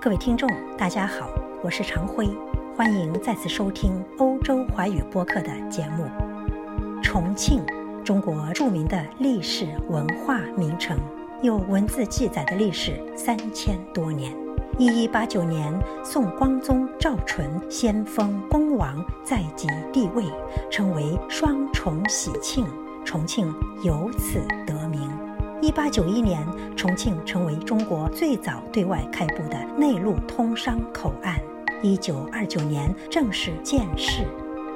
各位听众，大家好，我是常辉，欢迎再次收听欧洲华语播客的节目。重庆，中国著名的历史文化名城，有文字记载的历史三千多年。一一八九年，宋光宗赵纯先封恭王，在即帝位，称为双重喜庆，重庆由此得。一八九一年，重庆成为中国最早对外开埠的内陆通商口岸。一九二九年正式建市。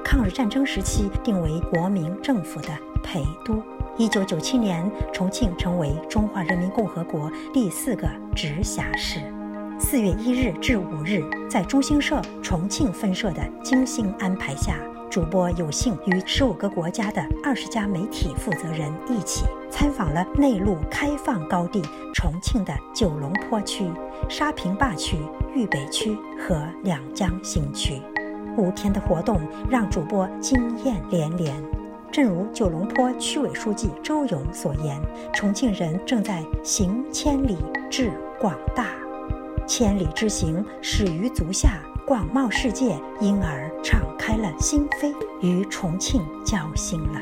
抗日战争时期定为国民政府的陪都。一九九七年，重庆成为中华人民共和国第四个直辖市。四月一日至五日，在中新社重庆分社的精心安排下。主播有幸与十五个国家的二十家媒体负责人一起参访了内陆开放高地重庆的九龙坡区、沙坪坝区、渝北区和两江新区。五天的活动让主播惊艳连连。正如九龙坡区委书记周勇所言：“重庆人正在行千里，致广大，千里之行始于足下。”广袤世界因而敞开了心扉，与重庆交心了。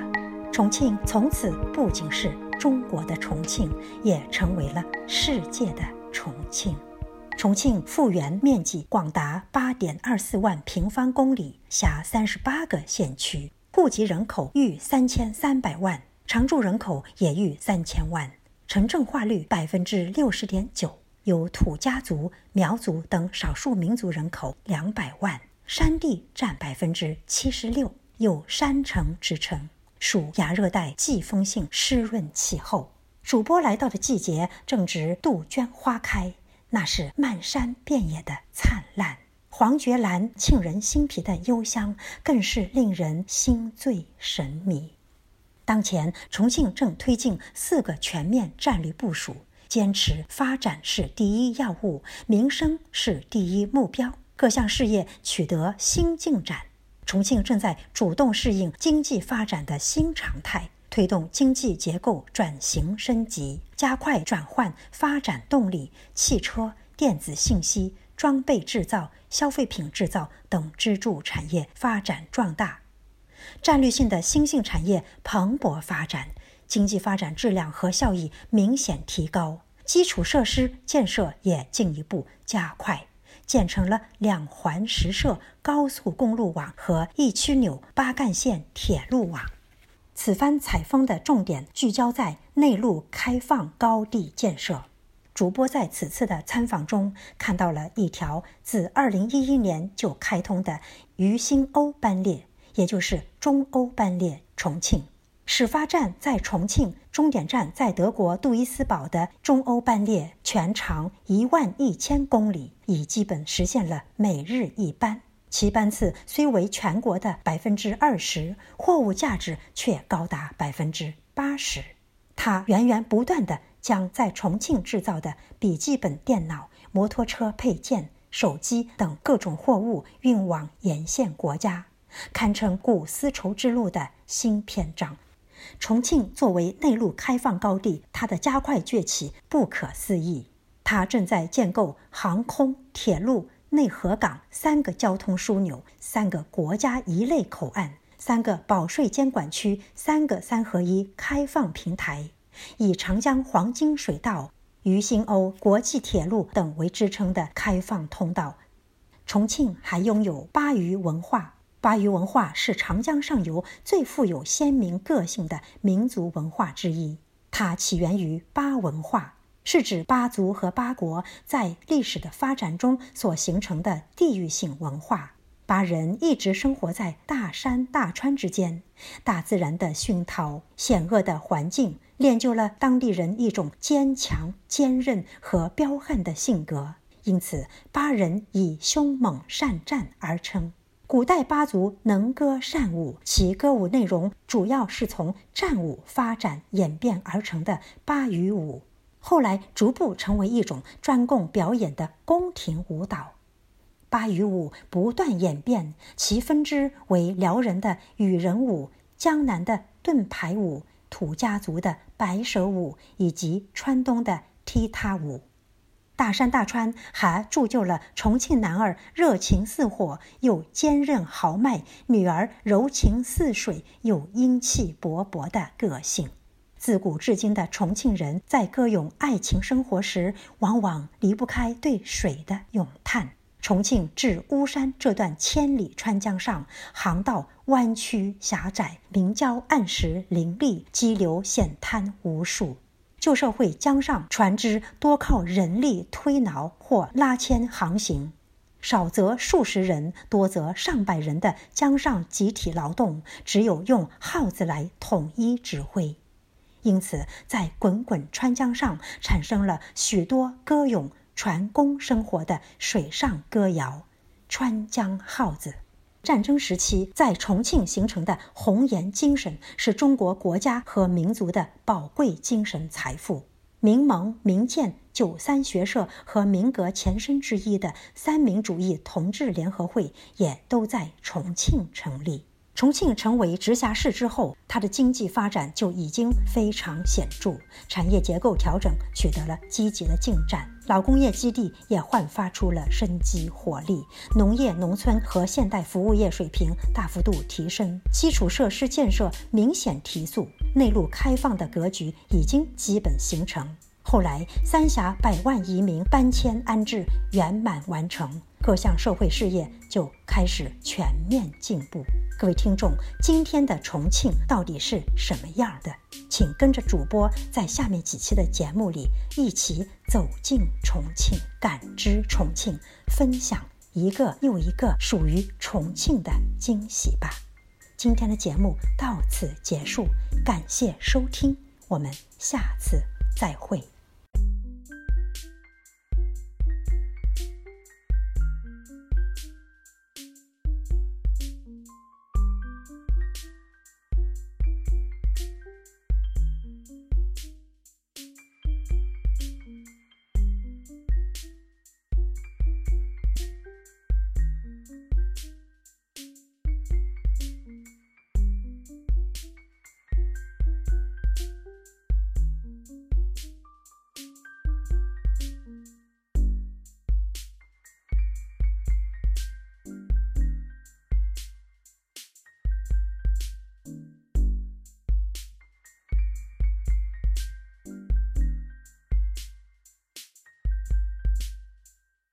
重庆从此不仅是中国的重庆，也成为了世界的重庆。重庆复原面积广达八点二四万平方公里，辖三十八个县区，户籍人口逾三千三百万，常住人口也逾三千万，城镇化率百分之六十点九。有土家族、苗族等少数民族人口两百万，山地占百分之七十六，有山城之称，属亚热带季风性湿润气候。主播来到的季节正值杜鹃花开，那是漫山遍野的灿烂。黄觉兰沁人心脾的幽香，更是令人心醉神迷。当前，重庆正推进四个全面战略部署。坚持发展是第一要务，民生是第一目标，各项事业取得新进展。重庆正在主动适应经济发展的新常态，推动经济结构转型升级，加快转换发展动力。汽车、电子信息、装备制造、消费品制造等支柱产业发展壮大，战略性的新兴产业蓬勃发展。经济发展质量和效益明显提高，基础设施建设也进一步加快，建成了两环十设高速公路网和一曲纽八干线铁路网。此番采风的重点聚焦在内陆开放高地建设。主播在此次的参访中看到了一条自2011年就开通的渝新欧班列，也就是中欧班列重庆。始发站在重庆，终点站在德国杜伊斯堡的中欧班列，全长一万一千公里，已基本实现了每日一班。其班次虽为全国的百分之二十，货物价值却高达百分之八十。它源源不断地将在重庆制造的笔记本电脑、摩托车配件、手机等各种货物运往沿线国家，堪称古丝绸之路的新篇章。重庆作为内陆开放高地，它的加快崛起不可思议。它正在建构航空、铁路、内河港三个交通枢纽、三个国家一类口岸、三个保税监管区、三个三合一开放平台，以长江黄金水道、渝新欧国际铁路等为支撑的开放通道。重庆还拥有巴渝文化。巴渝文化是长江上游最富有鲜明个性的民族文化之一。它起源于巴文化，是指巴族和巴国在历史的发展中所形成的地域性文化。巴人一直生活在大山大川之间，大自然的熏陶、险恶的环境练就了当地人一种坚强、坚韧和彪悍的性格，因此巴人以凶猛善战而称。古代巴族能歌善舞，其歌舞内容主要是从战舞发展演变而成的巴渝舞，后来逐步成为一种专供表演的宫廷舞蹈。巴渝舞不断演变，其分支为辽人的羽人舞、江南的盾牌舞、土家族的白蛇舞以及川东的踢踏舞。大山大川还铸就了重庆男儿热情似火又坚韧豪迈，女儿柔情似水又英气勃勃的个性。自古至今的重庆人在歌咏爱情生活时，往往离不开对水的咏叹。重庆至巫山这段千里川江上，航道弯曲狭窄，明礁暗石林立，激流险滩无数。旧社会江上船只多靠人力推挠或拉纤航行，少则数十人，多则上百人的江上集体劳动，只有用号子来统一指挥。因此，在滚滚川江上产生了许多歌咏。船工生活的水上歌谣，《川江号子》。战争时期在重庆形成的红岩精神，是中国国家和民族的宝贵精神财富。民盟、民建、九三学社和民革前身之一的三民主义同志联合会，也都在重庆成立。重庆成为直辖市之后，它的经济发展就已经非常显著，产业结构调整取得了积极的进展，老工业基地也焕发出了生机活力，农业、农村和现代服务业水平大幅度提升，基础设施建设明显提速，内陆开放的格局已经基本形成。后来，三峡百万移民搬迁安置圆满完成，各项社会事业就开始全面进步。各位听众，今天的重庆到底是什么样的？请跟着主播在下面几期的节目里一起走进重庆，感知重庆，分享一个又一个属于重庆的惊喜吧。今天的节目到此结束，感谢收听，我们下次再会。